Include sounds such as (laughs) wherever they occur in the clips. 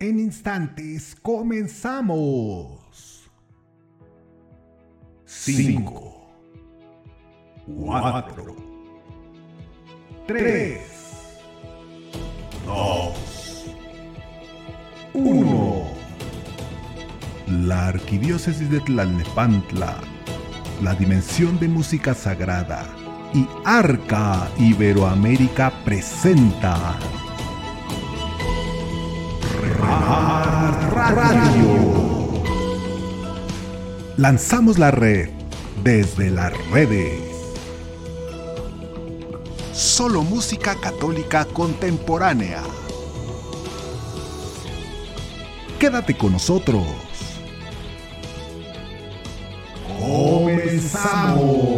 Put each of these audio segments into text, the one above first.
En instantes comenzamos. 5, 4, 3, 2, 1. La Arquidiócesis de Tlalnepantla, la dimensión de música sagrada y Arca Iberoamérica presenta Radio. Lanzamos la red desde las redes. Solo música católica contemporánea. Quédate con nosotros. Comenzamos.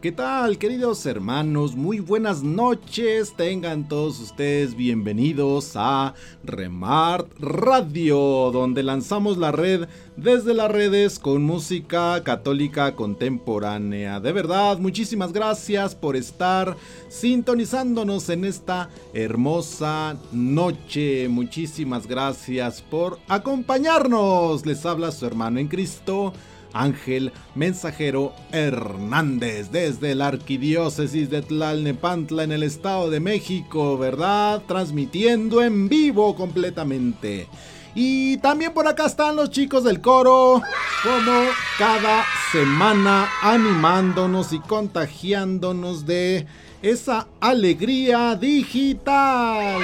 ¿Qué tal queridos hermanos? Muy buenas noches, tengan todos ustedes bienvenidos a Remart Radio, donde lanzamos la red desde las redes con música católica contemporánea. De verdad, muchísimas gracias por estar sintonizándonos en esta hermosa noche. Muchísimas gracias por acompañarnos. Les habla su hermano en Cristo. Ángel Mensajero Hernández desde la Arquidiócesis de Tlalnepantla en el Estado de México, ¿verdad? Transmitiendo en vivo completamente. Y también por acá están los chicos del coro, como cada semana animándonos y contagiándonos de esa alegría digital.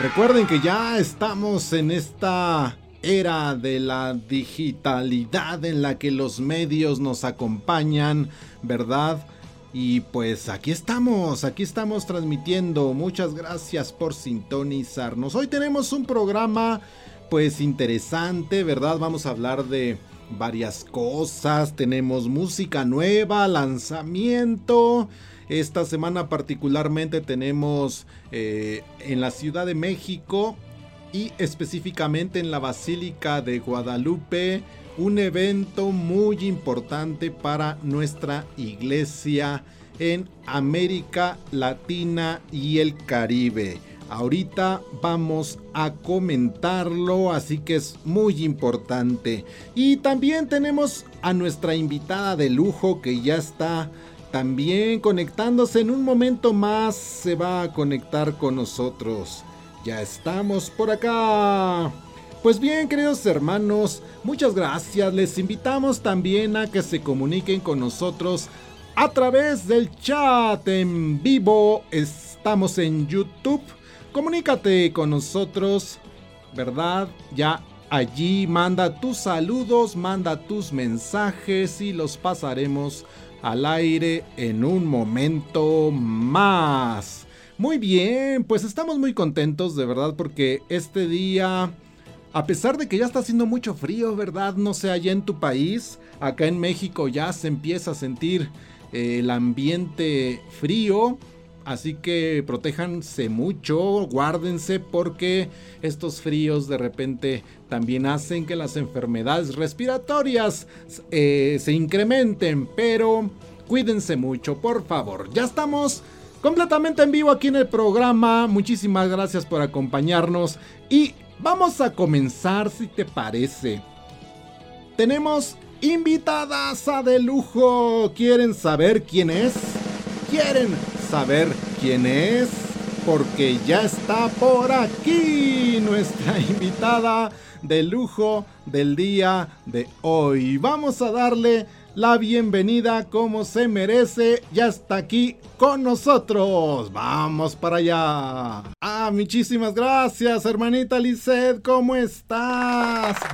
Recuerden que ya estamos en esta era de la digitalidad en la que los medios nos acompañan, ¿verdad? Y pues aquí estamos, aquí estamos transmitiendo. Muchas gracias por sintonizarnos. Hoy tenemos un programa pues interesante, ¿verdad? Vamos a hablar de varias cosas. Tenemos música nueva, lanzamiento. Esta semana particularmente tenemos eh, en la Ciudad de México y específicamente en la Basílica de Guadalupe, un evento muy importante para nuestra iglesia en América Latina y el Caribe. Ahorita vamos a comentarlo, así que es muy importante. Y también tenemos a nuestra invitada de lujo que ya está también conectándose. En un momento más se va a conectar con nosotros. Ya estamos por acá. Pues bien, queridos hermanos, muchas gracias. Les invitamos también a que se comuniquen con nosotros a través del chat en vivo. Estamos en YouTube. Comunícate con nosotros, ¿verdad? Ya allí manda tus saludos, manda tus mensajes y los pasaremos al aire en un momento más. Muy bien, pues estamos muy contentos de verdad porque este día, a pesar de que ya está haciendo mucho frío, ¿verdad? No sé, allá en tu país, acá en México ya se empieza a sentir eh, el ambiente frío. Así que protéjanse mucho, guárdense porque estos fríos de repente también hacen que las enfermedades respiratorias eh, se incrementen. Pero cuídense mucho, por favor. Ya estamos completamente en vivo aquí en el programa. Muchísimas gracias por acompañarnos y vamos a comenzar si te parece. Tenemos invitadas a de lujo. ¿Quieren saber quién es? ¿Quieren saber quién es? Porque ya está por aquí nuestra (laughs) invitada de lujo del día de hoy. Vamos a darle la bienvenida como se merece. Ya está aquí con nosotros. Vamos para allá. Ah, muchísimas gracias, hermanita Lizeth. ¿Cómo estás? (laughs)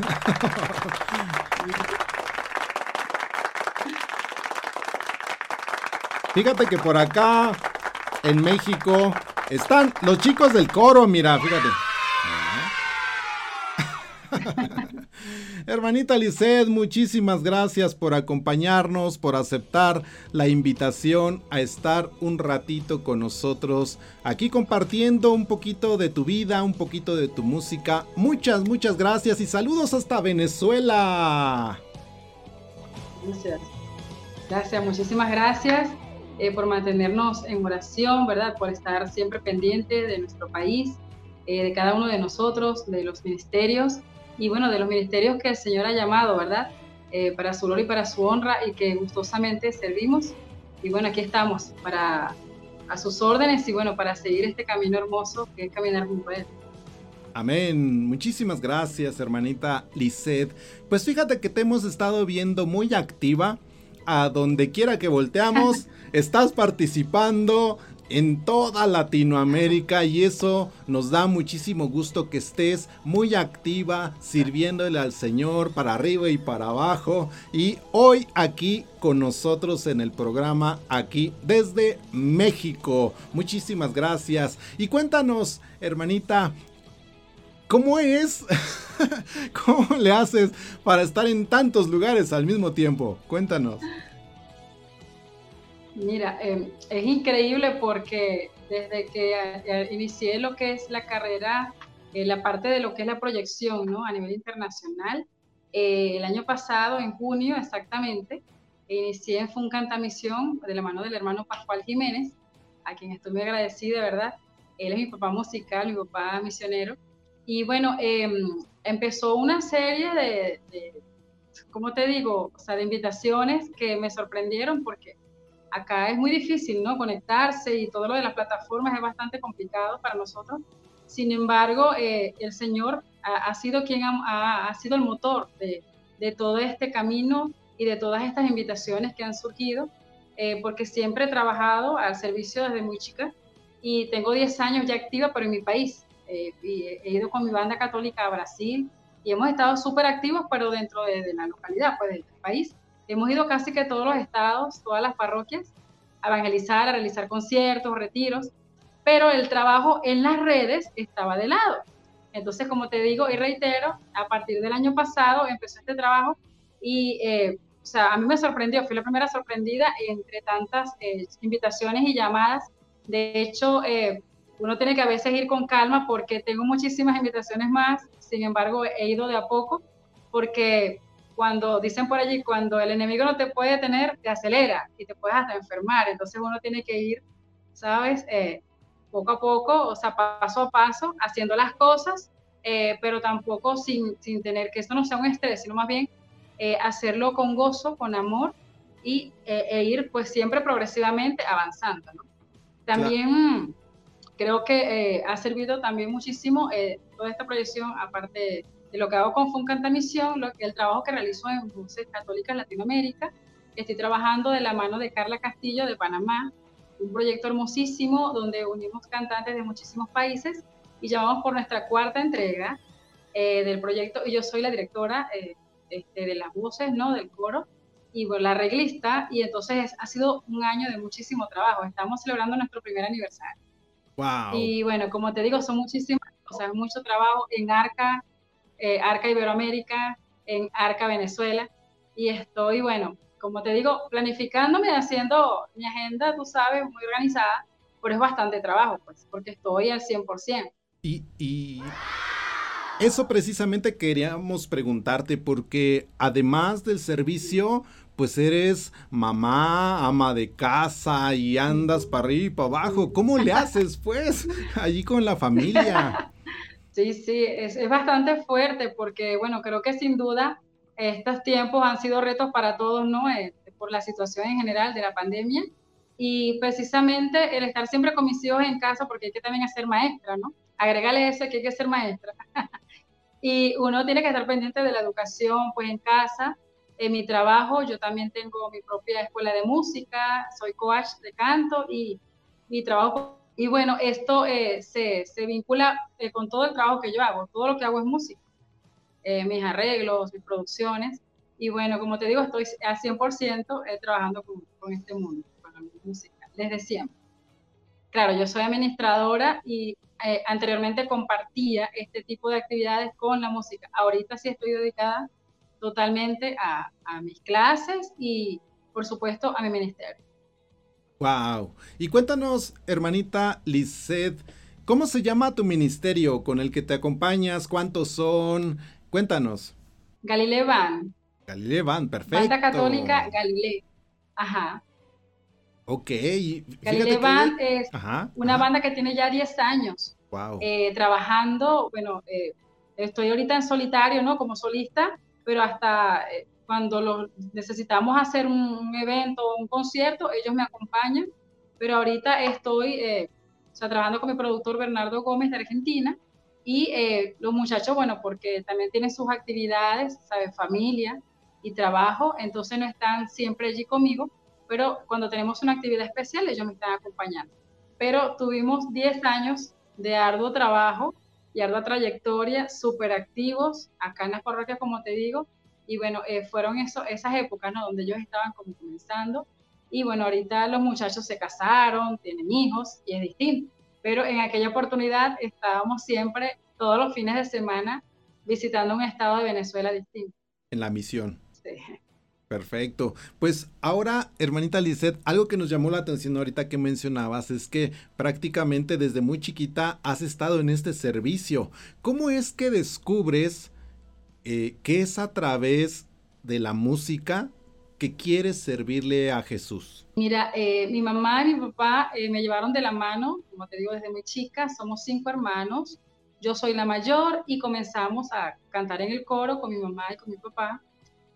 Fíjate que por acá, en México, están los chicos del coro. Mira, fíjate. (laughs) Hermanita Lisset, muchísimas gracias por acompañarnos, por aceptar la invitación a estar un ratito con nosotros aquí compartiendo un poquito de tu vida, un poquito de tu música. Muchas, muchas gracias y saludos hasta Venezuela. Gracias. Gracias, muchísimas gracias eh, por mantenernos en oración, ¿verdad? Por estar siempre pendiente de nuestro país, eh, de cada uno de nosotros, de los ministerios y bueno, de los ministerios que el Señor ha llamado, ¿verdad? Eh, para su gloria y para su honra y que gustosamente servimos. Y bueno, aquí estamos para a sus órdenes y bueno, para seguir este camino hermoso que es caminar junto a Él. Amén. Muchísimas gracias, hermanita Lisette. Pues fíjate que te hemos estado viendo muy activa. A donde quiera que volteamos, (laughs) estás participando en toda Latinoamérica y eso nos da muchísimo gusto que estés muy activa sirviéndole al Señor para arriba y para abajo y hoy aquí con nosotros en el programa aquí desde México. Muchísimas gracias y cuéntanos, hermanita, ¿Cómo es? (laughs) ¿Cómo le haces para estar en tantos lugares al mismo tiempo? Cuéntanos. Mira, em, es increíble porque desde que eh, inicié lo que es la carrera, eh, la parte de lo que es la proyección ¿no? a nivel internacional, eh, el año pasado, en junio exactamente, inicié en Funcanta Misión de la mano del hermano Pascual Jiménez, a quien estoy muy agradecida, ¿verdad? Él es mi papá musical, mi papá misionero, y bueno, em, empezó una serie de, ¿cómo te digo? O sea, de invitaciones que me sorprendieron porque acá es muy difícil, ¿no? Conectarse y todo lo de las plataformas es bastante complicado para nosotros. Sin embargo, eh, el Señor ha, sido quien ha, sido el motor de, de, todo este camino y de todas estas invitaciones que han surgido, eh, porque siempre he trabajado al servicio desde muy chica y tengo 10 años ya activa, pero en mi país. Eh, he ido con mi banda católica a Brasil y hemos estado súper activos, pero dentro de, la localidad, pues del país. Hemos ido casi que todos los estados, todas las parroquias, a evangelizar, a realizar conciertos, retiros, pero el trabajo en las redes estaba de lado. Entonces, como te digo y reitero, a partir del año pasado empezó este trabajo y, eh, o sea, a mí me sorprendió, fui la primera sorprendida entre tantas eh, invitaciones y llamadas. De hecho, eh, uno tiene que a veces ir con calma porque tengo muchísimas invitaciones más, sin embargo he ido de a poco porque cuando dicen por allí, cuando el enemigo no te puede tener, te acelera y te puedes hasta enfermar, entonces uno tiene que ir, ¿sabes? Eh, poco a poco, o sea, paso a paso, haciendo las cosas, eh, pero tampoco sin, sin, tener que esto no sea un estrés, sino más bien eh, hacerlo con gozo, con amor y, e ir pues siempre progresivamente avanzando. También creo que ha servido también muchísimo toda esta proyección, aparte de lo que hago con Funcanta Misión, lo, el trabajo que realizo en Voces Católicas Latinoamérica. Estoy trabajando de la mano de Carla Castillo de Panamá, un proyecto hermosísimo donde unimos cantantes de muchísimos países y llamamos por nuestra cuarta entrega eh, del proyecto y yo soy la directora este, de las voces, ¿no? Del coro y bueno, la arreglista y entonces ha sido un año de muchísimo trabajo. Estamos celebrando nuestro primer aniversario. Y bueno, como te digo, son muchísimas cosas, mucho trabajo en Arca, eh, Arca Iberoamérica, en Arca Venezuela. Y estoy, bueno, como te digo, planificándome, haciendo mi agenda, tú sabes, muy organizada, pero es bastante trabajo, pues, porque estoy al 100%. Y, y eso precisamente queríamos preguntarte, porque además del servicio, pues eres mamá, ama de casa y andas para arriba y para abajo. ¿Cómo le haces, pues, allí con la familia? (laughs) Sí, sí, es, bastante fuerte porque, bueno, creo que sin duda estos tiempos han sido retos para todos, ¿no? Eh, por la situación en general de la pandemia. Y precisamente el estar siempre con mis hijos en casa, porque hay que también ser maestra, ¿no? Agrégale eso que hay que ser maestra. (laughs) y uno tiene que estar pendiente de la educación, pues en casa, en mi trabajo yo también tengo mi propia escuela de música, soy coach de canto y mi trabajo, y bueno, esto eh, se, se, vincula eh, con todo el trabajo que yo hago, todo lo que hago es música, eh, mis arreglos, mis producciones, y bueno, como te digo, estoy al 100% trabajando con, con, este mundo, con la música, desde siempre. Claro, yo soy administradora y anteriormente compartía este tipo de actividades con la música. Ahorita sí estoy dedicada totalmente a, a mis clases y, por supuesto, a mi ministerio. Wow. Y cuéntanos, hermanita Lisette, ¿cómo se llama tu ministerio con el que te acompañas? ¿Cuántos son? Cuéntanos. Galileo Van. Galileo Van, perfecto. Banda Católica Galileo. Ajá. Ok. Galileo Van es una banda que tiene ya 10 años. Wow. Eh, trabajando, bueno, eh, estoy ahorita en solitario, ¿no? Como solista, pero hasta eh, cuando necesitamos hacer un, evento o un concierto, ellos me acompañan, pero ahorita estoy eh, trabajando con mi productor Bernardo Gómez de Argentina y eh, los muchachos, bueno, porque también tienen sus actividades, ¿sabes? Familia y trabajo, entonces no están siempre allí conmigo, pero cuando tenemos una actividad especial, ellos me están acompañando. Pero tuvimos 10 años de arduo trabajo y ardua trayectoria, súper activos acá en las parroquias, como te digo, y bueno, eh, fueron eso, esas épocas, ¿no? Donde ellos estaban como comenzando. Y bueno, ahorita los muchachos se casaron, tienen hijos y es distinto. Pero en aquella oportunidad estábamos siempre, todos los fines de semana, visitando un estado de Venezuela distinto. En la misión. Sí. Perfecto. Pues ahora, hermanita Lisette, algo que nos llamó la atención ahorita que mencionabas es que prácticamente desde muy chiquita has estado en este servicio. ¿Cómo es que descubres eh, que es a través de la música que quieres servirle a Jesús? Mira, eh, mi mamá y mi papá eh, me llevaron de la mano, como te digo, desde muy chica, somos cinco hermanos, yo soy la mayor y comenzamos a cantar en el coro con mi mamá y con mi papá.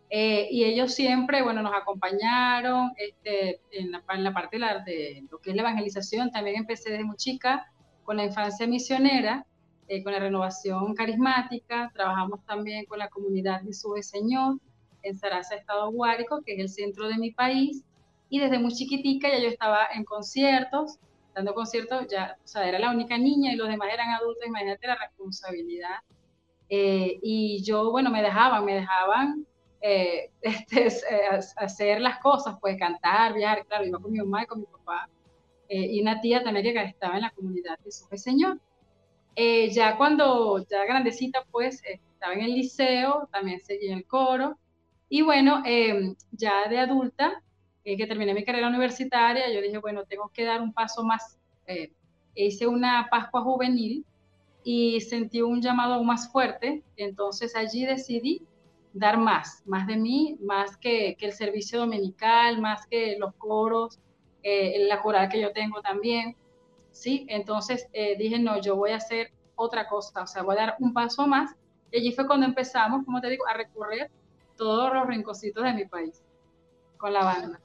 y ellos siempre, bueno, nos acompañaron este, en, la, en, la, parte de, la, de lo que es la evangelización. También empecé desde muy chica con la infancia misionera eh, con la renovación carismática, trabajamos también con la comunidad Jesús de Señor en Sarasa, Estado Guárico, que es el centro de mi país, y desde muy chiquitica ya yo estaba en conciertos, dando conciertos, ya, o sea, era la única niña y los demás eran adultos, imagínate la responsabilidad. Eh, y yo, bueno, me dejaban, me dejaban eh, (laughs) este, hacer las cosas, pues cantar, viajar, claro, iba con mi mamá y con mi papá, y una tía también que estaba en la comunidad Jesús de Señor. Eh, ya cuando, ya grandecita, pues estaba en el liceo, también seguí en el coro. Y bueno, em, ya de adulta, eh, que terminé mi carrera universitaria, yo dije, bueno, tengo que dar un paso más. Eh, hice una Pascua juvenil y sentí un llamado aún más fuerte, entonces allí decidí dar más, más de mí, más que, que el servicio dominical, más que los coros, la coral que yo tengo también. ¿Sí? Entonces eh, dije, no, yo voy a hacer otra cosa, o sea, voy a dar un paso más. Y allí fue cuando empezamos, como te digo, a recorrer todos los rinconcitos de mi país con la banda.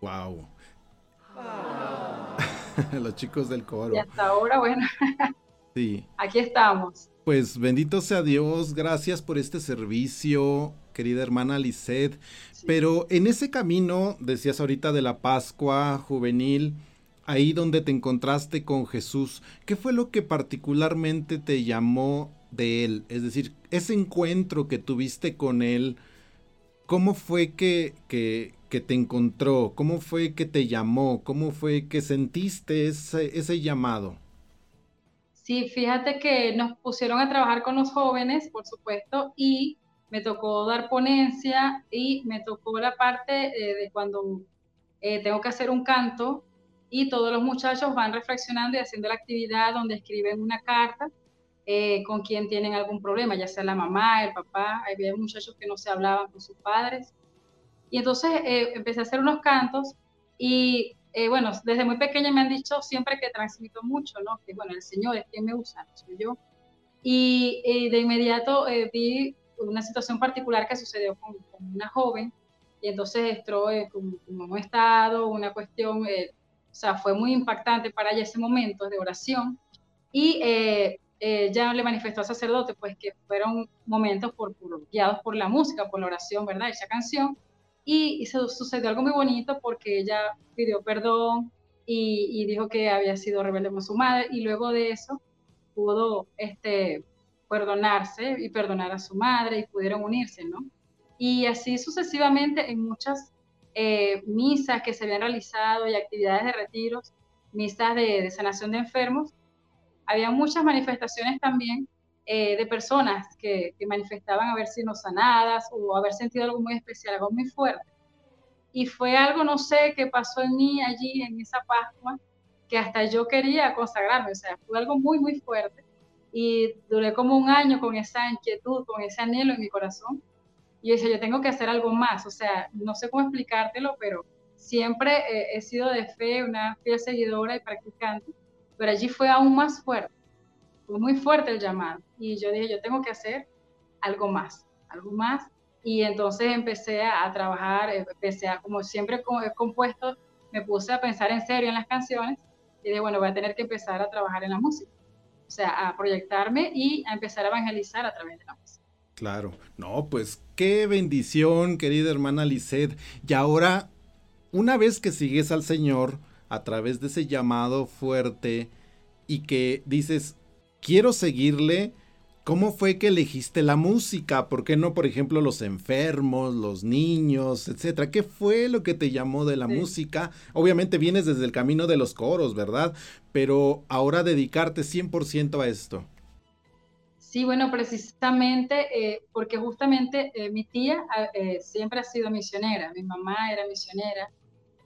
Wow. (laughs) los chicos del coro. Y hasta ahora, bueno. (laughs) sí. Aquí estamos. Pues bendito sea Dios, gracias por este servicio, querida hermana Lisette. Pero en ese camino, decías ahorita de la Pascua juvenil, ahí donde te encontraste con Jesús, ¿qué fue lo que particularmente te llamó de él? Es decir, ese encuentro que tuviste con él, ¿cómo fue que, que, te encontró? ¿Cómo fue que te llamó? ¿Cómo fue que sentiste ese, ese llamado? Sí, fíjate que nos pusieron a trabajar con los jóvenes, por supuesto, y me tocó dar ponencia y me tocó la parte eh, de cuando eh, tengo que hacer un canto y todos los muchachos van reflexionando y haciendo la actividad donde escriben una carta eh, con quien tienen algún problema, ya sea la mamá, el papá, había muchachos que no se hablaban con sus padres. Y entonces eh, empecé a hacer unos cantos y eh, bueno, desde muy pequeña me han dicho siempre que transmito mucho, ¿no? Que bueno, el Señor es quien me usa, no soy yo. Y, de inmediato vi una situación particular que sucedió con, una joven y entonces entró en un, estado, una cuestión o sea, fue muy impactante para ella ese momento de oración. Y eh, eh, ya le manifestó al sacerdote, pues que fueron momentos por, guiados por la música, por la oración, ¿verdad? Esa canción. Y, se sucedió algo muy bonito porque ella pidió perdón y, dijo que había sido rebelde con su madre y luego de eso pudo este, perdonarse y perdonar a su madre y pudieron unirse, ¿no? Y así sucesivamente en muchas eh, misas que se habían realizado y actividades de retiros, misas de, sanación de enfermos. Había muchas manifestaciones también eh, de personas que, que, manifestaban haber sido sanadas o haber sentido algo muy especial, algo muy fuerte. Y fue algo, no sé, que pasó en mí allí en esa Pascua, que hasta yo quería consagrarme, o sea, fue algo muy, muy fuerte. Y duré como un año con esa inquietud, con ese anhelo en mi corazón. Y yo decía, yo tengo que hacer algo más, o sea, no sé cómo explicártelo, pero siempre he sido de fe, una fiel seguidora y practicante, pero allí fue aún más fuerte, fue muy fuerte el llamado. Y yo dije, yo tengo que hacer algo más, algo más. Y entonces empecé a, trabajar, empecé a, como siempre he compuesto, me puse a pensar en serio en las canciones y dije, bueno, voy a tener que empezar a trabajar en la música. O sea, a proyectarme y a empezar a evangelizar a través de la música. Claro, no, pues qué bendición, querida hermana Lisset. Y ahora una vez que sigues al Señor a través de ese llamado fuerte y que dices, quiero seguirle, ¿cómo fue que elegiste la música? ¿Por qué no, por ejemplo, los enfermos, los niños, etcétera? ¿Qué fue lo que te llamó de la música? Obviamente vienes desde el camino de los coros, ¿verdad? Pero ahora dedicarte 100% a esto. Sí, bueno, precisamente eh, porque justamente eh, mi tía eh, siempre ha sido misionera, mi mamá era misionera,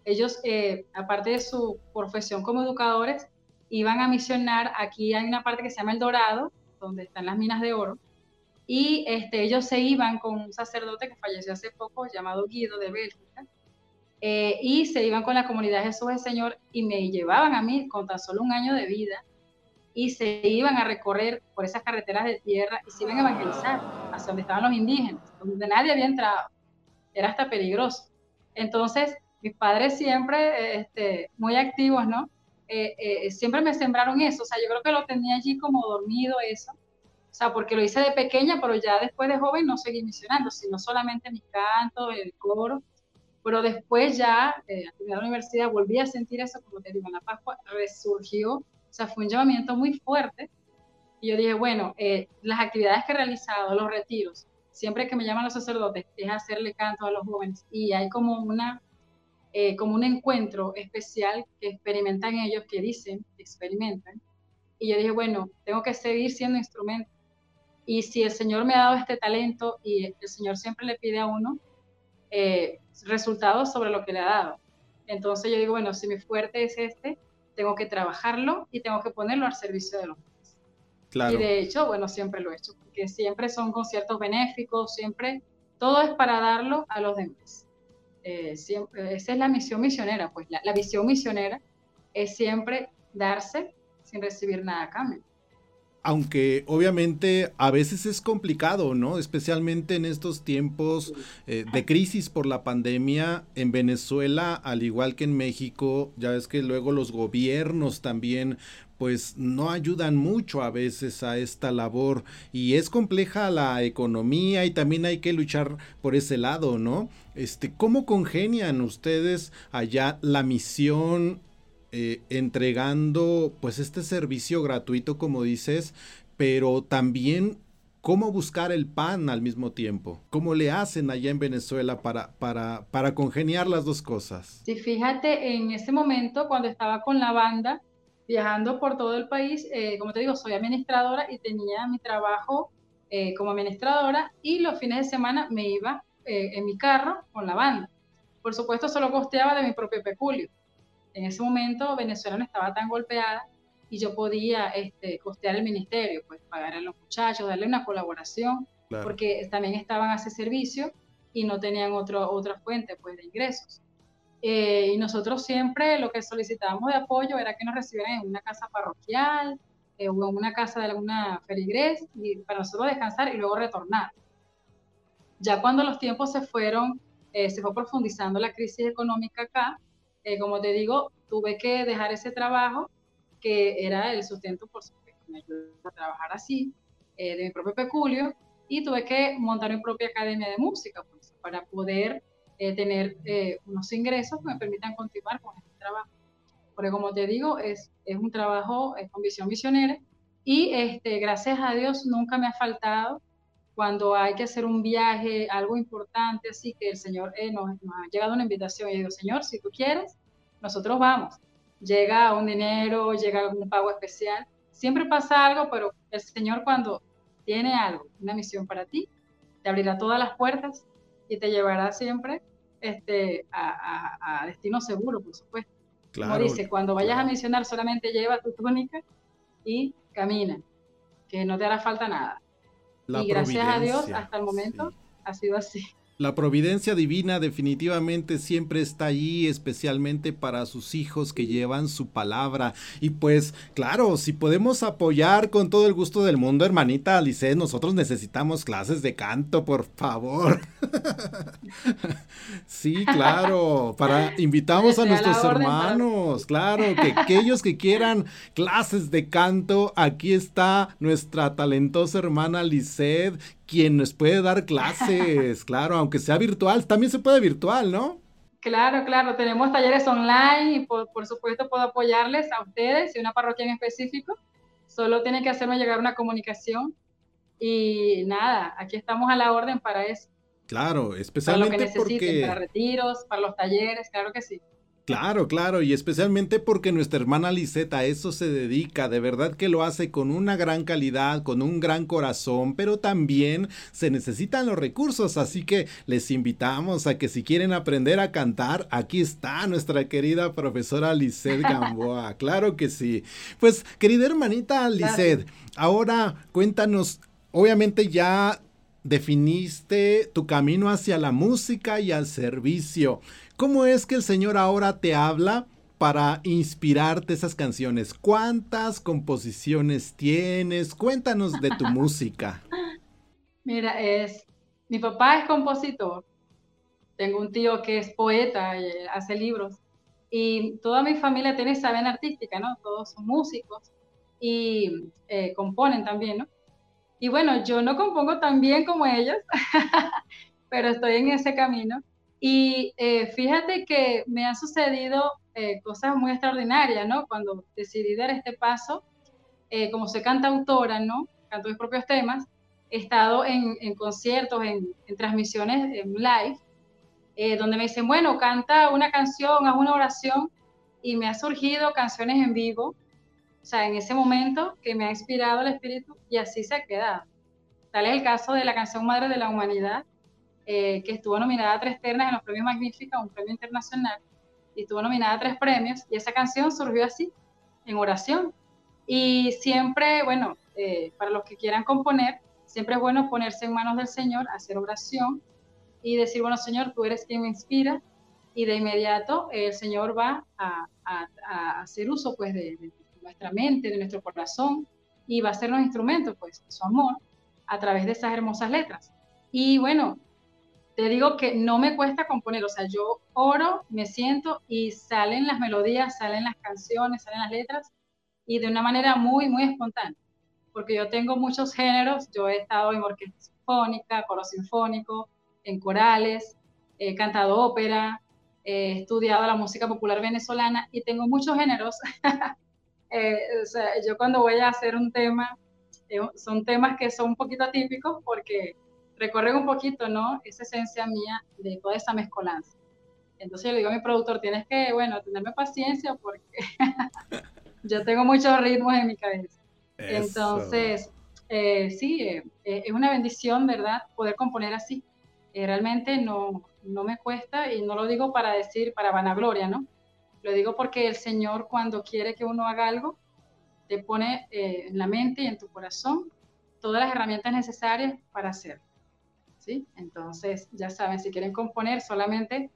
ellos, eh, aparte de su profesión como educadores, iban a misionar. Aquí hay una parte que se llama El Dorado, donde están las minas de oro. Y este, ellos se iban con un sacerdote que falleció hace poco, llamado Guido de Bélgica. Eh, y se iban con la comunidad Jesús el Señor y me llevaban a mí con tan solo un año de vida y se iban a recorrer por esas carreteras de tierra y se iban a evangelizar hacia donde estaban los indígenas, donde nadie había entrado. Era hasta peligroso. Entonces, mis padres siempre este, muy activos, ¿no? Eh, eh, siempre me sembraron eso, o sea, yo creo que lo tenía allí como dormido eso, o sea, porque lo hice de pequeña, pero ya después de joven no seguí misionando, sino solamente mis cantos, el coro, pero después ya, eh, a la universidad, volví a sentir eso, como te digo, en la Pascua resurgió, o sea, fue un llamamiento muy fuerte, y yo dije, bueno, eh, las actividades que he realizado, los retiros, siempre que me llaman los sacerdotes, es hacerle canto a los jóvenes, y hay como una eh, como un encuentro especial que experimentan ellos, que dicen, experimentan. Y yo dije, bueno, tengo que seguir siendo instrumento. Y si el Señor me ha dado este talento y el Señor siempre le pide a uno eh, resultados sobre lo que le ha dado. Entonces yo digo, bueno, si mi fuerte es este, tengo que trabajarlo y tengo que ponerlo al servicio de los demás. Claro. Y de hecho, bueno, siempre lo he hecho, porque siempre son conciertos benéficos, siempre todo es para darlo a los demás. Eh, siempre, esa es la misión misionera, pues la, visión misionera es siempre darse sin recibir nada a cambio. Aunque obviamente a veces es complicado, ¿no? Especialmente en estos tiempos eh, de crisis por la pandemia en Venezuela, al igual que en México, ya ves que luego los gobiernos también pues no ayudan mucho a veces a esta labor y es compleja la economía y también hay que luchar por ese lado, ¿no? Este, ¿cómo congenian ustedes allá la misión eh, entregando pues este servicio gratuito como dices, pero también cómo buscar el pan al mismo tiempo? ¿Cómo le hacen allá en Venezuela para, para, para congeniar las dos cosas? Sí, fíjate, en ese momento cuando estaba con la banda, viajando por todo el país. Eh, como te digo, soy administradora y tenía mi trabajo eh, como administradora y los fines de semana me iba en mi carro con la banda. Por supuesto, solo costeaba de mi propio peculio. En ese momento Venezuela no estaba tan golpeada y yo podía este, costear el ministerio, pues pagar a los muchachos, darle una colaboración, porque también estaban a ese servicio y no tenían otro, otra fuente pues, de ingresos. Eh, y nosotros siempre lo que solicitábamos de apoyo era que nos recibieran en una casa parroquial eh, o en una casa de alguna feligres y para nosotros descansar y luego retornar. Ya cuando los tiempos se fueron, eh, se fue profundizando la crisis económica acá, como te digo, tuve que dejar ese trabajo que era el sustento, por supuesto, me ayudó a trabajar así, de mi propio peculio, y tuve que montar mi propia academia de música pues, para poder eh, tener eh, unos ingresos que me permitan continuar con este trabajo. Porque como te digo, es, es un trabajo con visión misionera y este, gracias a Dios nunca me ha faltado cuando hay que hacer un viaje, algo importante, así que el Señor eh, nos, nos, ha llegado una invitación y digo, Señor, si tú quieres, nosotros vamos. Llega un dinero, llega algún pago especial, siempre pasa algo, pero el Señor cuando tiene algo, una misión para ti, te abrirá todas las puertas y te llevará siempre este, a, destino seguro, por supuesto. Como dice, cuando vayas a misionar solamente lleva tu túnica y camina, que no te hará falta nada. Y gracias a Dios, hasta el momento ha sido así. La providencia divina definitivamente siempre está allí, especialmente para sus hijos que llevan su palabra. Y pues, claro, si podemos apoyar con todo el gusto del mundo, hermanita Alice, nosotros necesitamos clases de canto, por favor. (laughs) sí, claro, para invitamos a nuestros hermanos, (laughs) claro, que aquellos que quieran clases de canto, aquí está nuestra talentosa hermana Lisset, quien nos puede dar clases, (laughs) claro, aunque sea virtual, también se puede virtual, ¿no? Claro, claro, tenemos talleres online y por, supuesto puedo apoyarles a ustedes y una parroquia en específico. Solo tienen que hacerme llegar una comunicación y nada, aquí estamos a la orden para eso. Claro, especialmente para lo que necesiten, porque... para retiros, para los talleres, claro que sí. Claro, claro, y especialmente porque nuestra hermana Liseta a eso se dedica, de verdad que lo hace con una gran calidad, con un gran corazón, pero también se necesitan los recursos, así que les invitamos a que si quieren aprender a cantar, aquí está nuestra querida profesora Lisset Gamboa, (laughs) claro que sí. Pues querida hermanita Lisset, ahora cuéntanos, obviamente ya definiste tu camino hacia la música y al servicio. ¿Cómo es que el Señor ahora te habla para inspirarte esas canciones? ¿Cuántas composiciones tienes? Cuéntanos de tu música. (laughs) Mira, es mi papá es compositor. Tengo un tío que es poeta y hace libros. Y toda mi familia tiene esa vena artística, ¿no? Todos son músicos y eh, componen también, ¿no? Y bueno, yo no compongo tan bien como ellos, (laughs) pero estoy en ese camino. Y eh, fíjate que me han sucedido eh, cosas muy extraordinarias, ¿no? Cuando decidí dar este paso, eh, como soy cantautora, ¿no? Canto mis propios temas, he estado en, conciertos, en, transmisiones en live, donde me dicen, bueno, canta una canción, haz una oración, y me ha surgido canciones en vivo, o sea, en ese momento que me ha inspirado el Espíritu, y así se ha quedado. Tal es el caso de la canción Madre de la Humanidad, eh, que estuvo nominada a tres ternas en los premios Magnífica, un premio internacional, y estuvo nominada a tres premios, y esa canción surgió así, en oración. Y siempre, bueno, eh, para los que quieran componer, siempre es bueno ponerse en manos del Señor, hacer oración y decir, bueno, Señor, tú eres quien me inspira, y de inmediato el Señor va a, hacer uso pues de, de, nuestra mente, de nuestro corazón, y va a ser los instrumentos pues de su amor a través de esas hermosas letras. Y bueno, te digo que no me cuesta componer, o sea, yo oro, me siento y salen las melodías, salen las canciones, salen las letras y de una manera muy, muy espontánea, porque yo tengo muchos géneros, yo he estado en orquesta sinfónica, coro sinfónico, en corales, he cantado ópera, he estudiado la música popular venezolana y tengo muchos géneros. (laughs) Eh, o sea, yo cuando voy a hacer un tema, eh, son temas que son un poquito atípicos porque recorren un poquito, ¿no? Esa esencia mía de toda esa mezcolanza. Entonces yo le digo a mi productor, tienes que, bueno, tenerme paciencia porque (laughs) yo tengo muchos ritmos en mi cabeza. Entonces, eh, sí, eh, eh, es una bendición, ¿verdad? Poder componer así. realmente no, no me cuesta y no lo digo para decir, para vanagloria, ¿no? Lo digo porque el Señor cuando quiere que uno haga algo, te pone en la mente y en tu corazón todas las herramientas necesarias para hacerlo. Entonces, ya saben, si quieren componer, solamente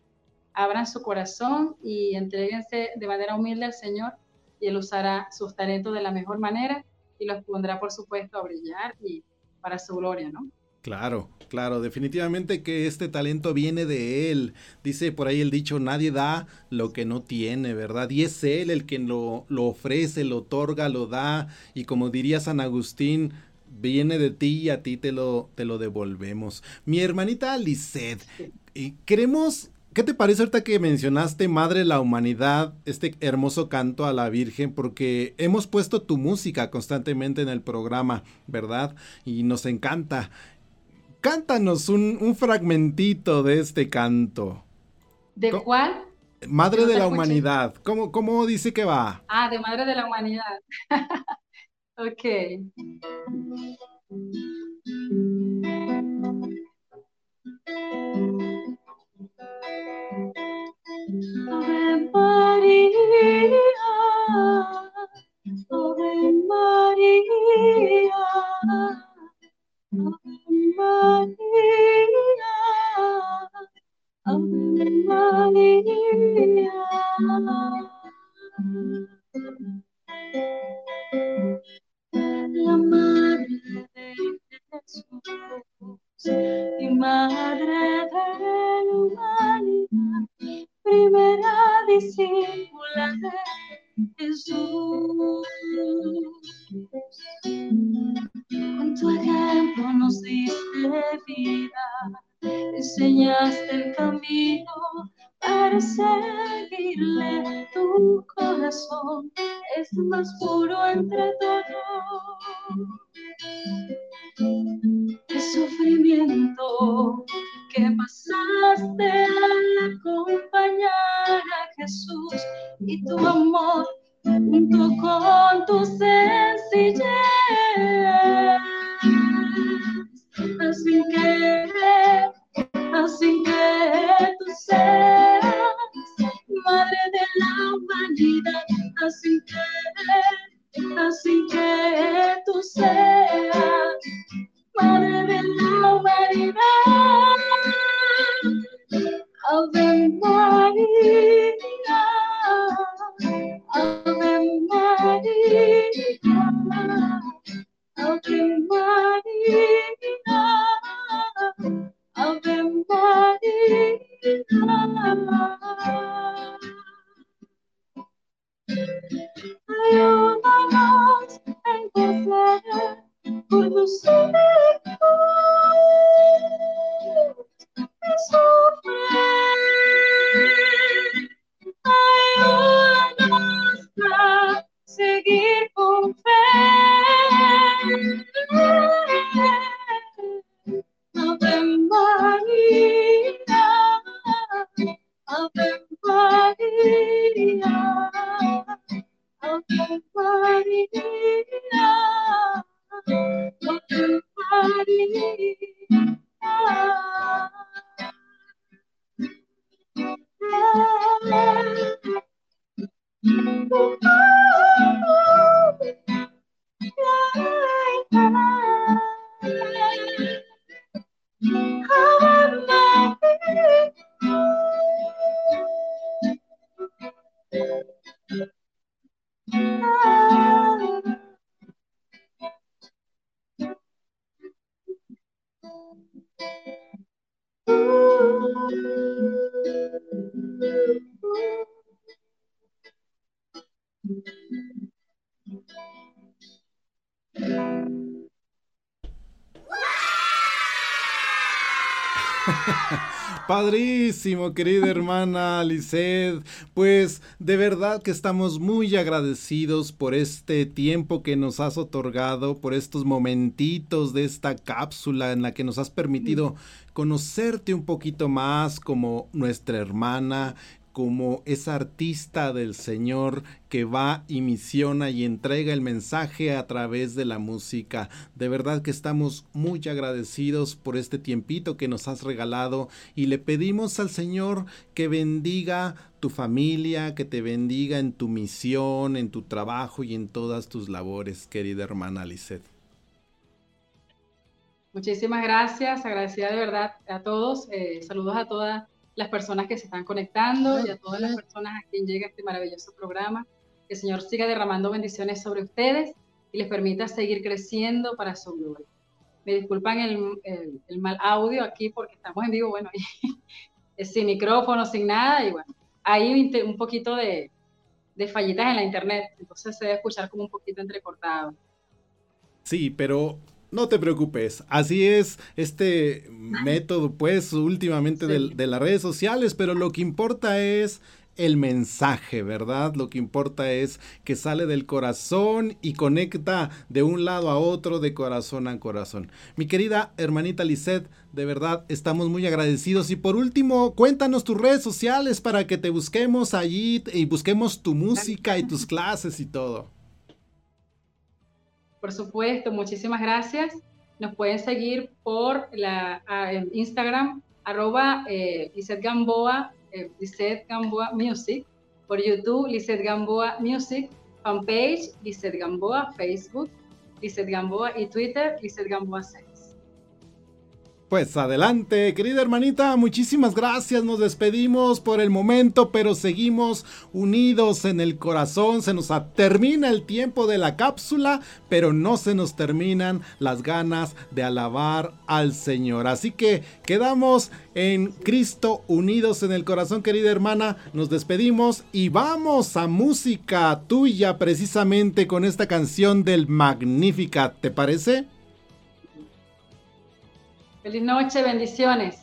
abran su corazón y entreguense de manera humilde al Señor y Él usará sus talentos de la mejor manera y los pondrá, por supuesto, a brillar y para su gloria, ¿no? Claro, claro, definitivamente que este talento viene de Él. Dice por ahí el dicho, nadie da lo que no tiene, ¿verdad? Y es Él el que lo, lo ofrece, lo otorga, lo da. Y como diría San Agustín, viene de ti y a ti te lo, te lo devolvemos. Mi hermanita Lisette, queremos, ¿qué te parece ahorita que mencionaste Madre de la Humanidad, este hermoso canto a la Virgen? Porque hemos puesto tu música constantemente en el programa, ¿verdad? Y nos encanta. Cántanos un, un fragmentito de este canto. ¿De cuál? Madre de la Humanidad. ¿Cómo, ¿Cómo dice que va? Ah, de Madre de la Humanidad. (laughs) Okay. Ave Maria, Ave Maria, Ave Maria, Ave Maria. la madre de Jesús y madre de la humanidad, primera discípula de Jesús. Con tu ejemplo nos diste vida, enseñaste el camino para seguirle. Tu corazón es más puro entre todos. El sufrimiento que pasaste al acompañar a Jesús y tu amor junto con tu sencillez. Así que, así que tú seas madre de la humanidad, así que, así que tú seas madre de la humanidad. Ave María. Ave María, Ave María, Ave María. Ayúdanos a empezar por tu sufrir. Ayúdanos a seguir con fe. Ave María, Querida hermana Lisset. Pues de verdad que estamos muy agradecidos por este tiempo que nos has otorgado, por estos momentitos de esta cápsula en la que nos has permitido conocerte un poquito más como nuestra hermana, como esa artista del Señor que va y misiona y entrega el mensaje a través de la música. De verdad que estamos muy agradecidos por este tiempito que nos has regalado y le pedimos al Señor que bendiga tu familia, que te bendiga en tu misión, en tu trabajo y en todas tus labores, querida hermana Lisette. Muchísimas gracias, agradecida de verdad a todos, eh, saludos a todas las personas que se están conectando y a todas las personas a quien llega este maravilloso programa. Que el Señor siga derramando bendiciones sobre ustedes y les permita seguir creciendo para su gloria. Me disculpan el, el, mal audio aquí porque estamos en vivo, bueno, (laughs) sin micrófono, sin nada, y bueno, hay un poquito de, de fallitas en la internet, entonces se debe escuchar como un poquito entrecortado. Sí, pero no te preocupes, así es este método, pues, últimamente de, las redes sociales, pero lo que importa es el mensaje, ¿verdad? Lo que importa es que sale del corazón y conecta de un lado a otro, de corazón a corazón. Mi querida hermanita Lisette, de verdad estamos muy agradecidos. Y por último, cuéntanos tus redes sociales para que te busquemos allí y busquemos tu música y tus clases y todo. Por supuesto, muchísimas gracias. Nos pueden seguir por la Instagram, arroba eh, Gamboa, eh, Gamboa Music, por YouTube, Lizeth Gamboa Music, fanpage, Lizeth Gamboa, Facebook, Lizeth Gamboa y Twitter, Lizeth Gamboa 6. Pues adelante, querida hermanita, muchísimas gracias. Nos despedimos por el momento, pero seguimos unidos en el corazón. Se nos termina el tiempo de la cápsula, pero no se nos terminan las ganas de alabar al Señor. Así que quedamos en Cristo unidos en el corazón, querida hermana. Nos despedimos y vamos a música tuya precisamente con esta canción del Magnífica. ¿Te parece? Feliz noche, bendiciones.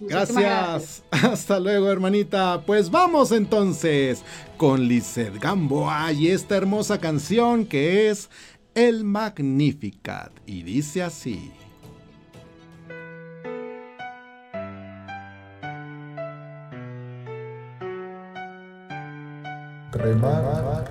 Gracias. (laughs) Hasta luego, hermanita. Pues vamos entonces con Lizeth Gamboa y esta hermosa canción que es El Magnificat. Y dice así. Remar,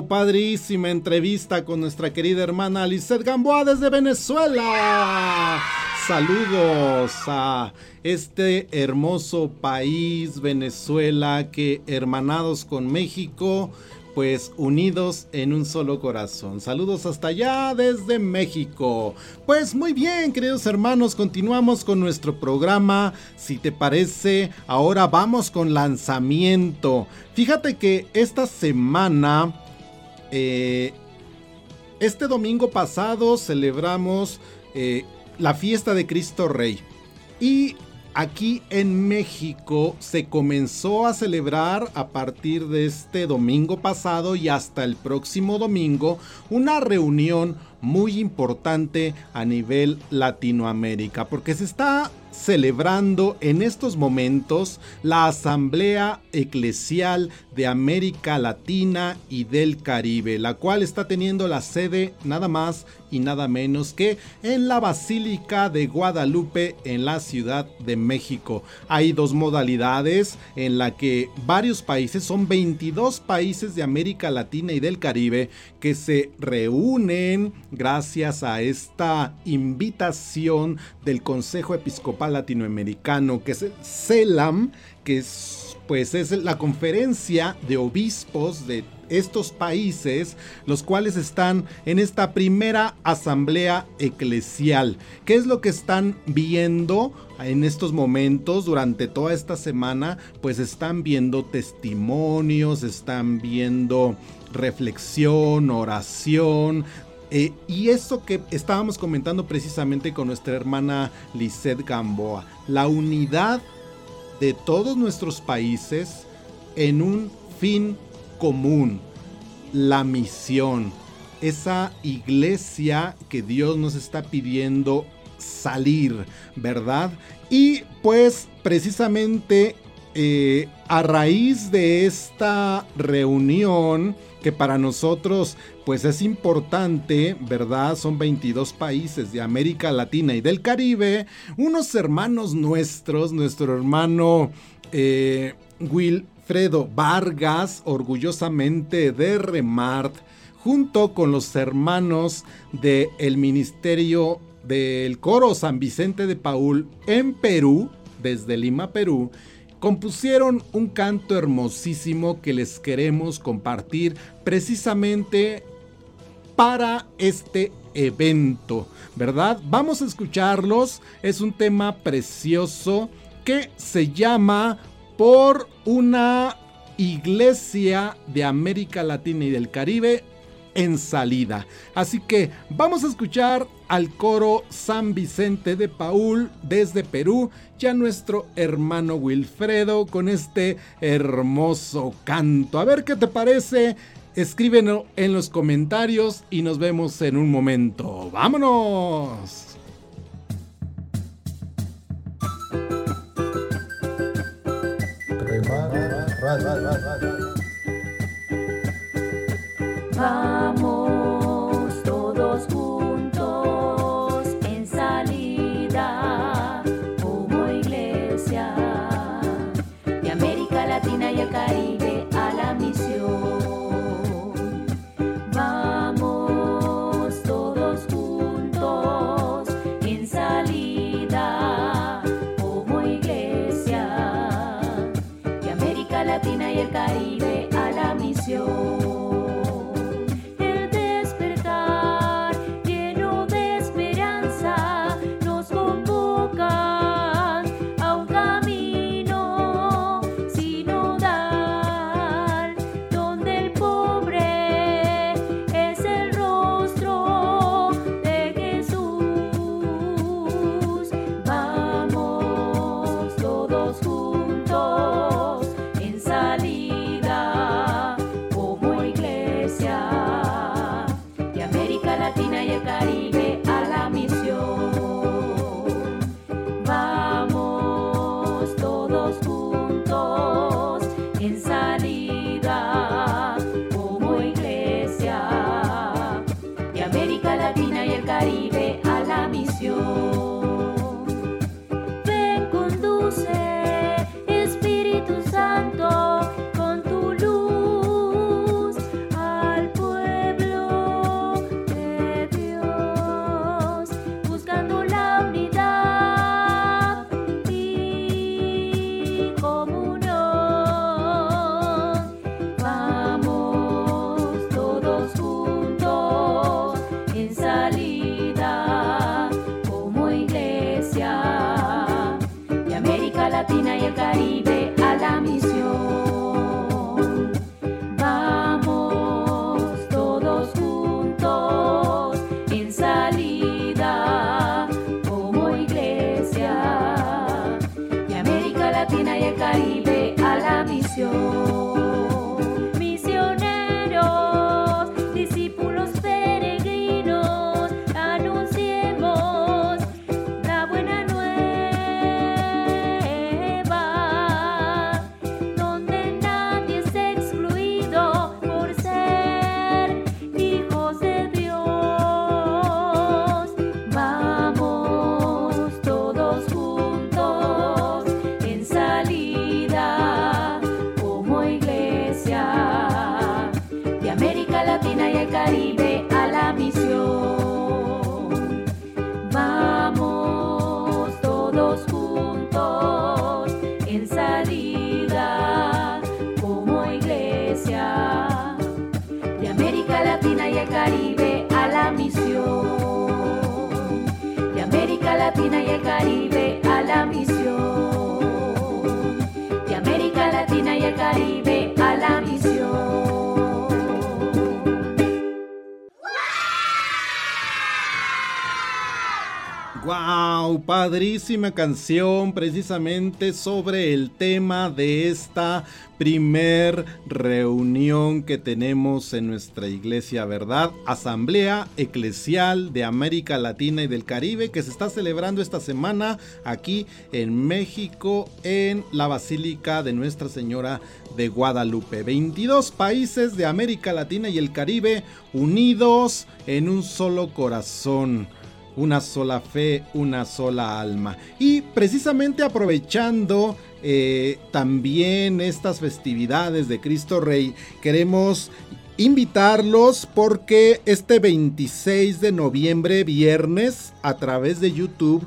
Padrísima entrevista con nuestra querida hermana Lizeth Gamboa desde Venezuela. Saludos a este hermoso país, Venezuela, que hermanados con México, pues unidos en un solo corazón. Saludos hasta allá desde México. Pues muy bien, queridos hermanos, continuamos con nuestro programa. Si te parece, ahora vamos con lanzamiento. Fíjate que esta semana, eh, este domingo pasado celebramos eh, la fiesta de Cristo Rey. Y Aquí en México se comenzó a celebrar a partir de este domingo pasado y hasta el próximo domingo una reunión muy importante a nivel Latinoamérica porque se está celebrando en estos momentos la Asamblea Eclesial de América Latina y del Caribe, la cual está teniendo la sede nada más y nada menos que en la Basílica de Guadalupe en la Ciudad de México. Hay dos modalidades en la que varios países, son 22 países de América Latina y del Caribe que se reúnen gracias a esta invitación del Consejo Episcopal Latinoamericano, que es el CELAM, que es, pues es la conferencia de obispos de estos países, los cuales están en esta primera asamblea eclesial. ¿Qué es lo que están viendo en estos momentos durante toda esta semana? Pues están viendo testimonios, están viendo reflexión, oración, eh, y eso que estábamos comentando precisamente con nuestra hermana Lisette Gamboa, la unidad de todos nuestros países en un fin común, la misión, esa iglesia que Dios nos está pidiendo salir, ¿verdad? Y pues precisamente eh, a raíz de esta reunión, que para nosotros pues es importante, ¿verdad? Son 22 países de América Latina y del Caribe, unos hermanos nuestros, nuestro hermano eh, Will Fredo Vargas, orgullosamente de Remart, junto con los hermanos del Ministerio del Coro San Vicente de Paul en Perú, desde Lima, Perú, compusieron un canto hermosísimo que les queremos compartir precisamente para este evento, ¿verdad? Vamos a escucharlos, es un tema precioso que se llama por una iglesia de América Latina y del Caribe en salida. Así que vamos a escuchar al coro San Vicente de Paul desde Perú y a nuestro hermano Wilfredo con este hermoso canto. A ver qué te parece. Escríbenlo en los comentarios y nos vemos en un momento. ¡Vámonos! Vamos Latina y el Caribe Caribe a la misión. ¡Wow! Padrísima canción precisamente sobre el tema de esta primer reunión que tenemos en nuestra iglesia, ¿verdad? Asamblea Eclesial de América Latina y del Caribe que se está celebrando esta semana aquí en México en la Basílica de Nuestra Señora de Guadalupe. 22 países de América Latina y el Caribe unidos en un solo corazón una sola fe, una sola alma. Y precisamente aprovechando eh, también estas festividades de Cristo Rey, queremos invitarlos porque este 26 de noviembre, viernes, a través de YouTube,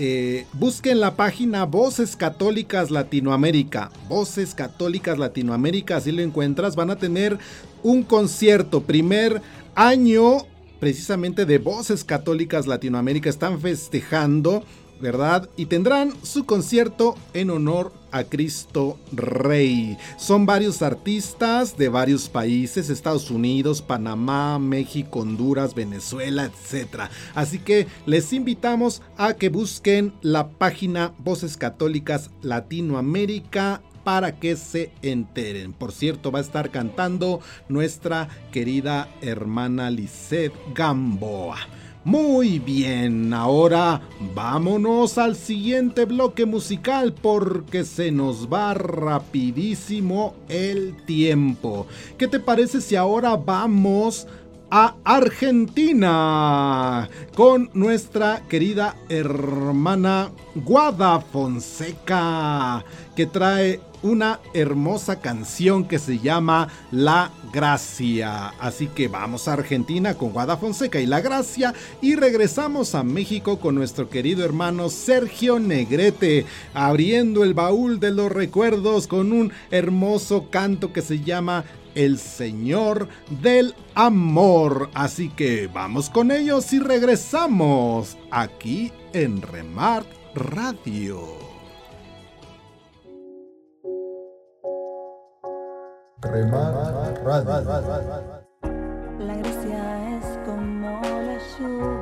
eh, busquen la página Voces Católicas Latinoamérica. Voces Católicas Latinoamérica, así lo encuentras. Van a tener un concierto, primer año precisamente de Voces Católicas Latinoamérica están festejando, ¿verdad? Y tendrán su concierto en honor a Cristo Rey. Son varios artistas de varios países, Estados Unidos, Panamá, México, Honduras, Venezuela, etc. Así que les invitamos a que busquen la página Voces Católicas Latinoamérica para que se enteren. Por cierto, va a estar cantando nuestra querida hermana Lisette Gamboa. Muy bien, ahora vámonos al siguiente bloque musical porque se nos va rapidísimo el tiempo. ¿Qué te parece si ahora vamos a Argentina con nuestra querida hermana Guada Fonseca que trae una hermosa canción que se llama La Gracia. Así que vamos a Argentina con Guada Fonseca y La Gracia y regresamos a México con nuestro querido hermano Sergio Negrete, abriendo el baúl de los recuerdos con un hermoso canto que se llama el Señor del Amor. Así que vamos con ellos y regresamos aquí en Remart Radio. Remar Radio. La gracia es como la lluvia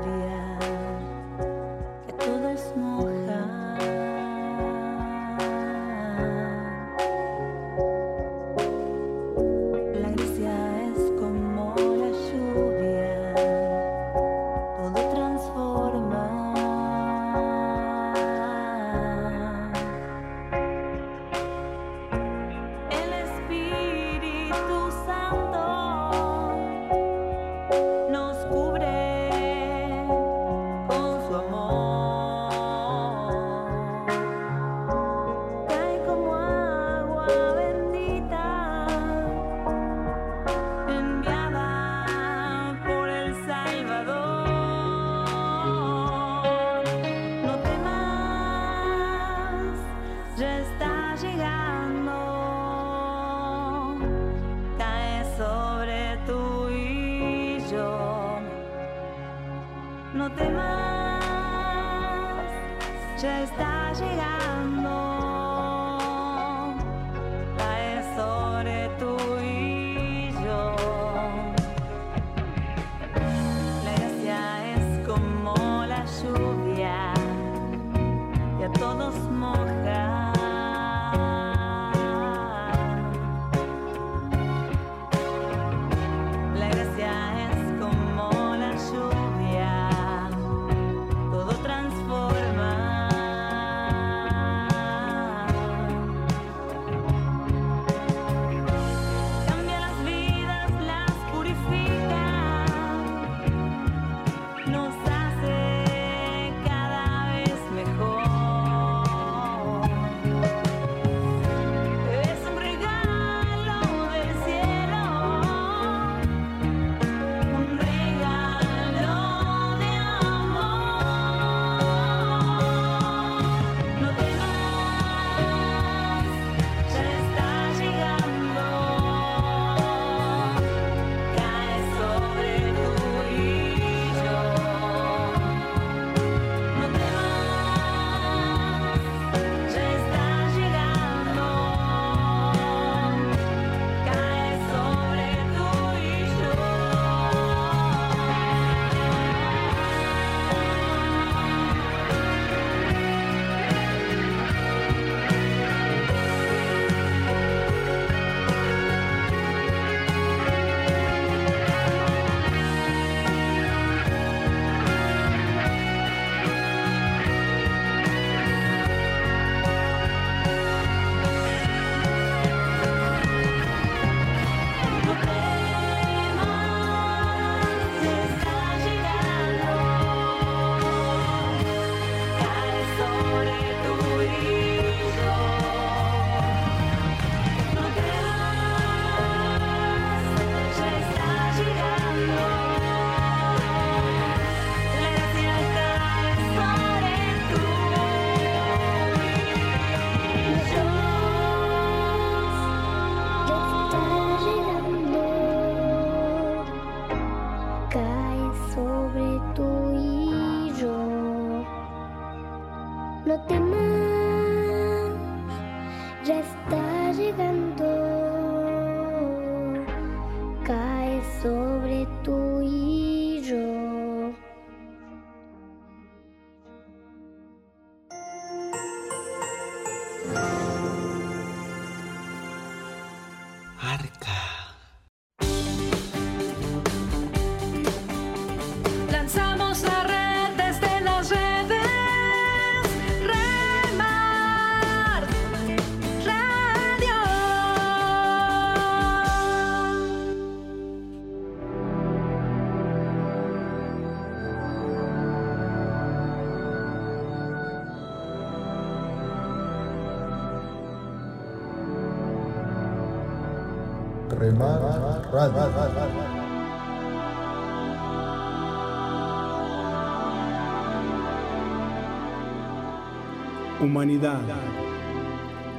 Humanidad,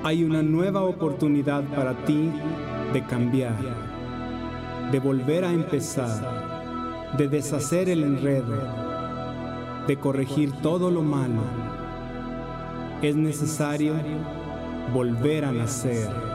hay una nueva oportunidad para ti de cambiar, de volver a empezar, de deshacer el enredo, de corregir todo lo malo. Es necesario volver a nacer.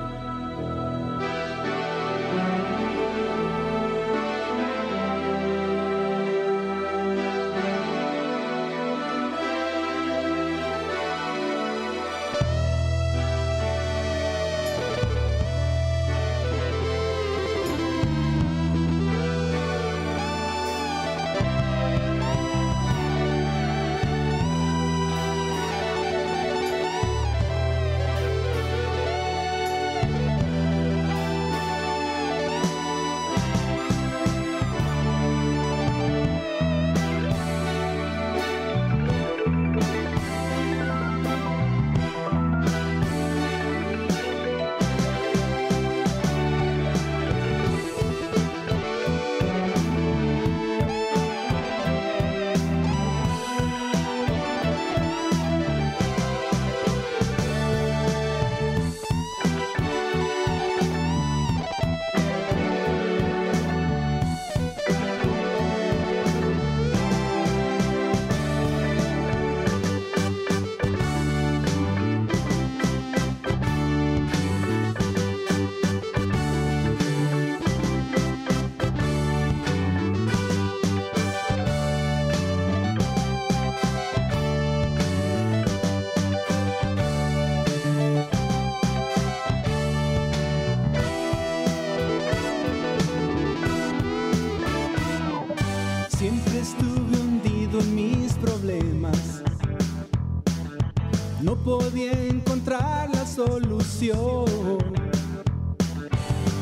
Podía encontrar la solución.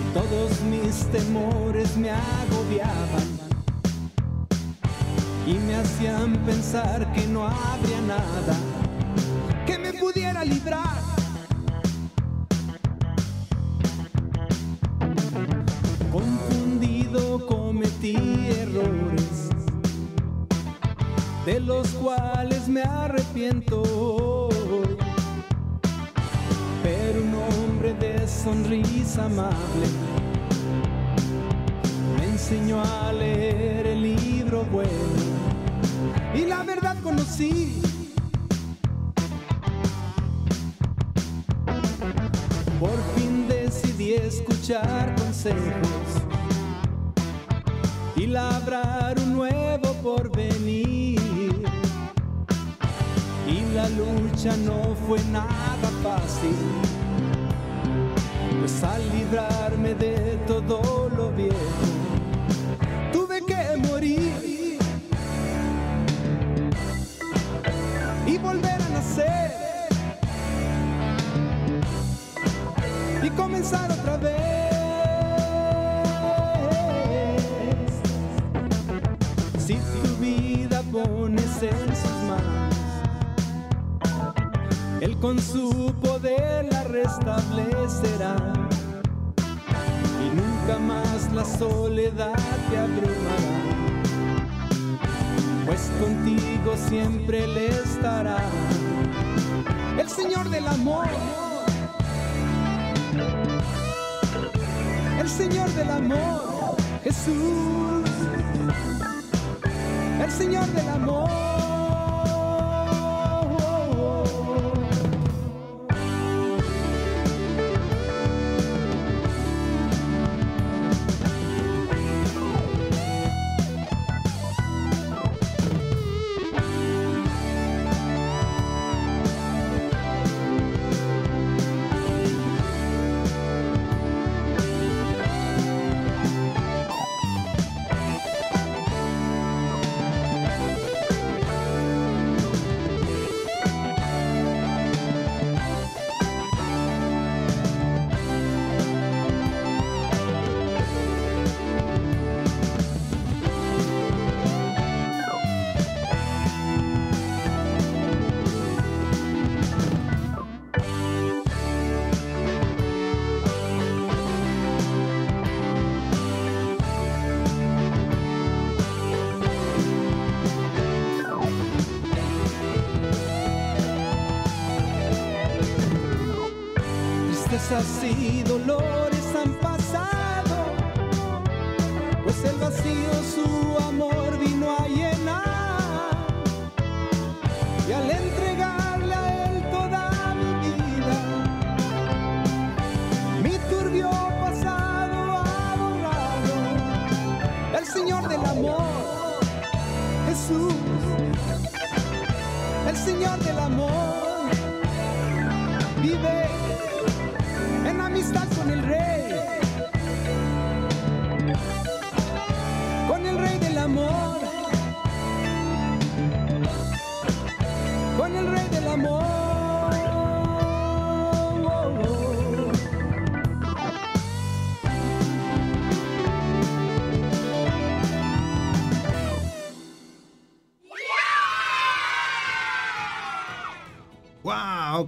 Y todos mis temores me agobiaban. Y me hacían pensar que no habría nada que me pudiera librar. Confundido cometí errores de los cuales me arrepiento comenzar otra vez. Si tu vida pones en sus manos, Él con su poder la restablecerá. Y nunca más la soledad te abrumará. Pues contigo siempre Él estará. El Señor del amor. El Señor del amor, Jesús. El Señor del amor.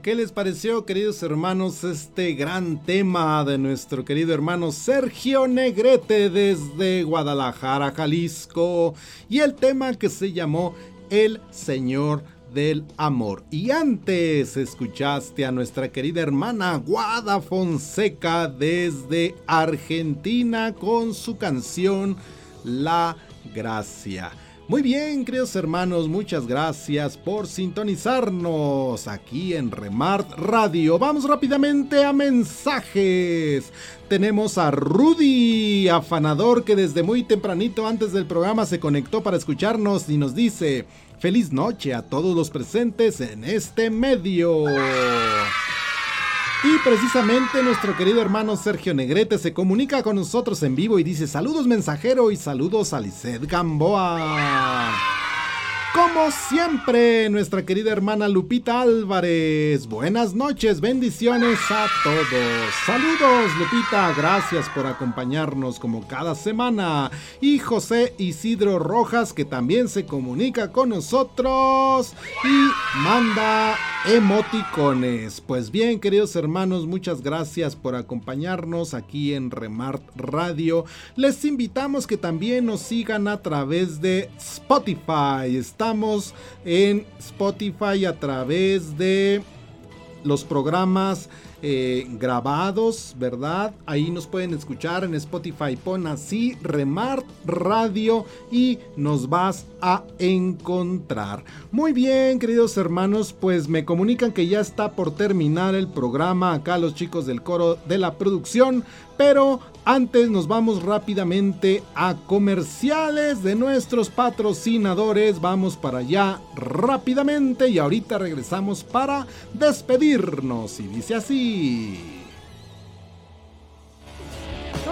¿Qué les pareció, queridos hermanos, este gran tema de nuestro querido hermano Sergio Negrete desde Guadalajara, Jalisco? Y el tema que se llamó El Señor del Amor. Y antes escuchaste a nuestra querida hermana Guada Fonseca desde Argentina con su canción La Gracia. Muy bien, queridos hermanos, muchas gracias por sintonizarnos aquí en Remart Radio. Vamos rápidamente a mensajes. Tenemos a Rudy, afanador, que desde muy tempranito antes del programa se conectó para escucharnos y nos dice, feliz noche a todos los presentes en este medio. Y precisamente nuestro querido hermano Sergio Negrete se comunica con nosotros en vivo y dice saludos mensajero y saludos a Lisset Gamboa. Como siempre, nuestra querida hermana Lupita Álvarez. Buenas noches, bendiciones a todos. Saludos, Lupita, gracias por acompañarnos como cada semana. Y José Isidro Rojas, que también se comunica con nosotros y manda emoticones. Pues bien, queridos hermanos, muchas gracias por acompañarnos aquí en Remart Radio. Les invitamos que también nos sigan a través de Spotify. Estamos en Spotify a través de los programas eh, grabados, ¿verdad? Ahí nos pueden escuchar en Spotify. Pon así Remart Radio y nos vas a encontrar. Muy bien, queridos hermanos, pues me comunican que ya está por terminar el programa acá los chicos del coro de la producción, pero antes nos vamos rápidamente a comerciales de nuestros patrocinadores. Vamos para allá rápidamente y ahorita regresamos para despedirnos. Y dice así.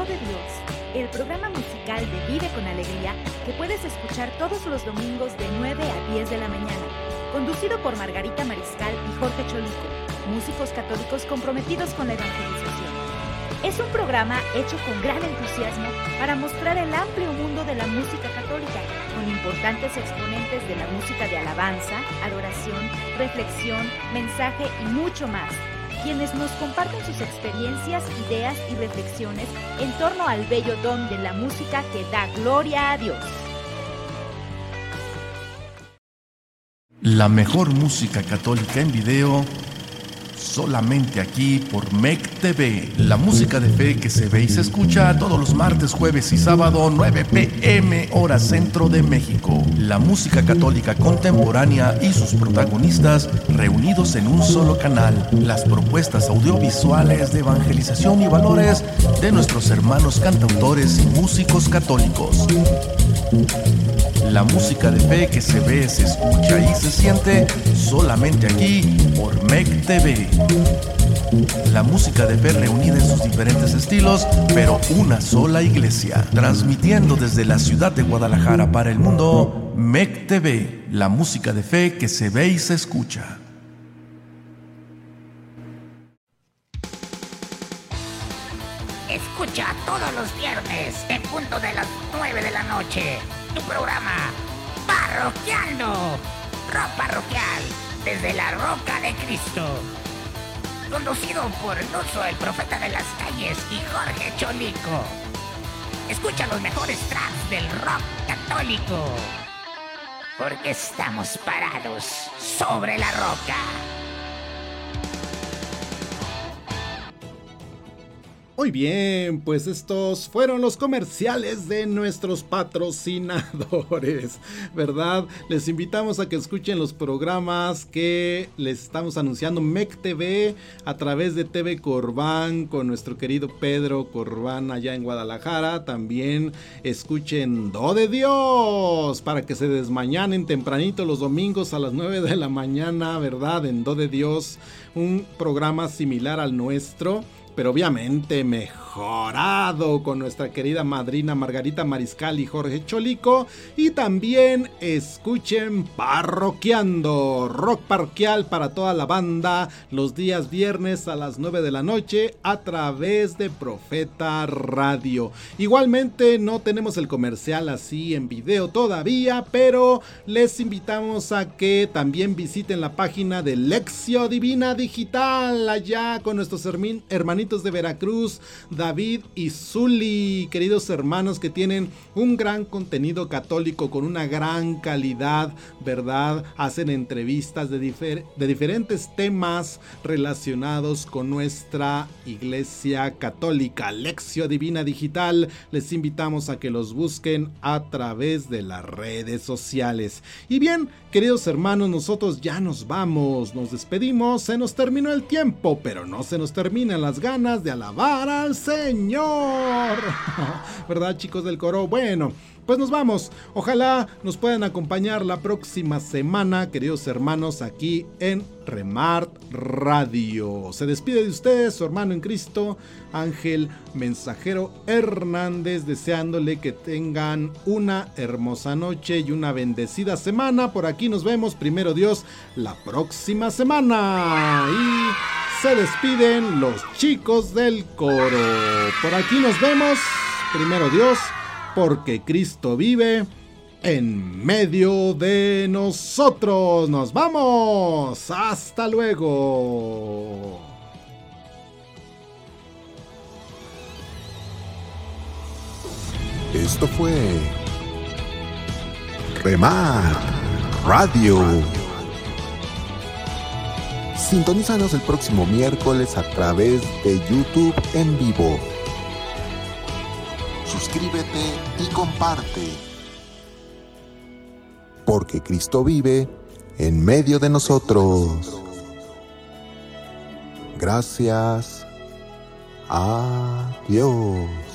De Dios, el programa musical de Vive con Alegría que puedes escuchar todos los domingos de 9 a 10 de la mañana. Conducido por Margarita Mariscal y Jorge Cholico, músicos católicos comprometidos con la evangelización. Es un programa hecho con gran entusiasmo para mostrar el amplio mundo de la música católica, con importantes exponentes de la música de alabanza, adoración, reflexión, mensaje y mucho más, quienes nos comparten sus experiencias, ideas y reflexiones en torno al bello don de la música que da gloria a Dios. La mejor música católica en video solamente aquí por MEC TV. La música de fe que se ve y se escucha todos los martes, jueves y sábado 9 pm hora centro de México. La música católica contemporánea y sus protagonistas reunidos en un solo canal. Las propuestas audiovisuales de evangelización y valores de nuestros hermanos cantautores y músicos católicos. La música de fe que se ve, se escucha y se siente solamente aquí por MEC TV. La música de fe reunida en sus diferentes estilos, pero una sola iglesia. Transmitiendo desde la ciudad de Guadalajara para el mundo, MEC TV, la música de fe que se ve y se escucha. Escucha todos los viernes en punto de las 9 de la noche tu programa Parroquiano, Rock Parroquial, desde la Roca de Cristo. Conducido por Nuso, el profeta de las calles, y Jorge Cholico. Escucha los mejores tracks del rock católico. Porque estamos parados sobre la roca. Muy bien, pues estos fueron los comerciales de nuestros patrocinadores, (laughs) ¿verdad? Les invitamos a que escuchen los programas que les estamos anunciando MEC TV a través de TV Corbán con nuestro querido Pedro Corbán allá en Guadalajara. También escuchen Do de Dios para que se desmañanen tempranito los domingos a las 9 de la mañana, ¿verdad? En Do de Dios, un programa similar al nuestro pero obviamente mejorado con nuestra querida madrina Margarita Mariscal y Jorge Cholico. Y también escuchen Parroquiando, rock parroquial para toda la banda, los días viernes a las 9 de la noche a través de Profeta Radio. Igualmente no tenemos el comercial así en video todavía, pero les invitamos a que también visiten la página de Lexio Divina Digital allá con nuestros hermanitos de Veracruz, David y Zuli, queridos hermanos que tienen un gran contenido católico con una gran calidad, ¿verdad? Hacen entrevistas de, de diferentes temas relacionados con nuestra iglesia católica. Lección Divina Digital, les invitamos a que los busquen a través de las redes sociales. Y bien, queridos hermanos, nosotros ya nos vamos, nos despedimos, se nos terminó el tiempo, pero no se nos terminan las ganas de alabar al Señor. (laughs) ¿Verdad, chicos del coro? Bueno, pues nos vamos. Ojalá nos puedan acompañar la próxima semana, queridos hermanos, aquí en Remart Radio. Se despide de ustedes su hermano en Cristo, Ángel Mensajero Hernández, deseándole que tengan una hermosa noche y una bendecida semana. Por aquí nos vemos, primero Dios, la próxima semana. Y se despiden los chicos del coro. Por aquí nos vemos, primero Dios, porque Cristo vive en medio de nosotros. Nos vamos. Hasta luego. Esto fue Remar Radio. Sintonízanos el próximo miércoles a través de YouTube en vivo. Suscríbete y comparte. Porque Cristo vive en medio de nosotros. Gracias. Adiós.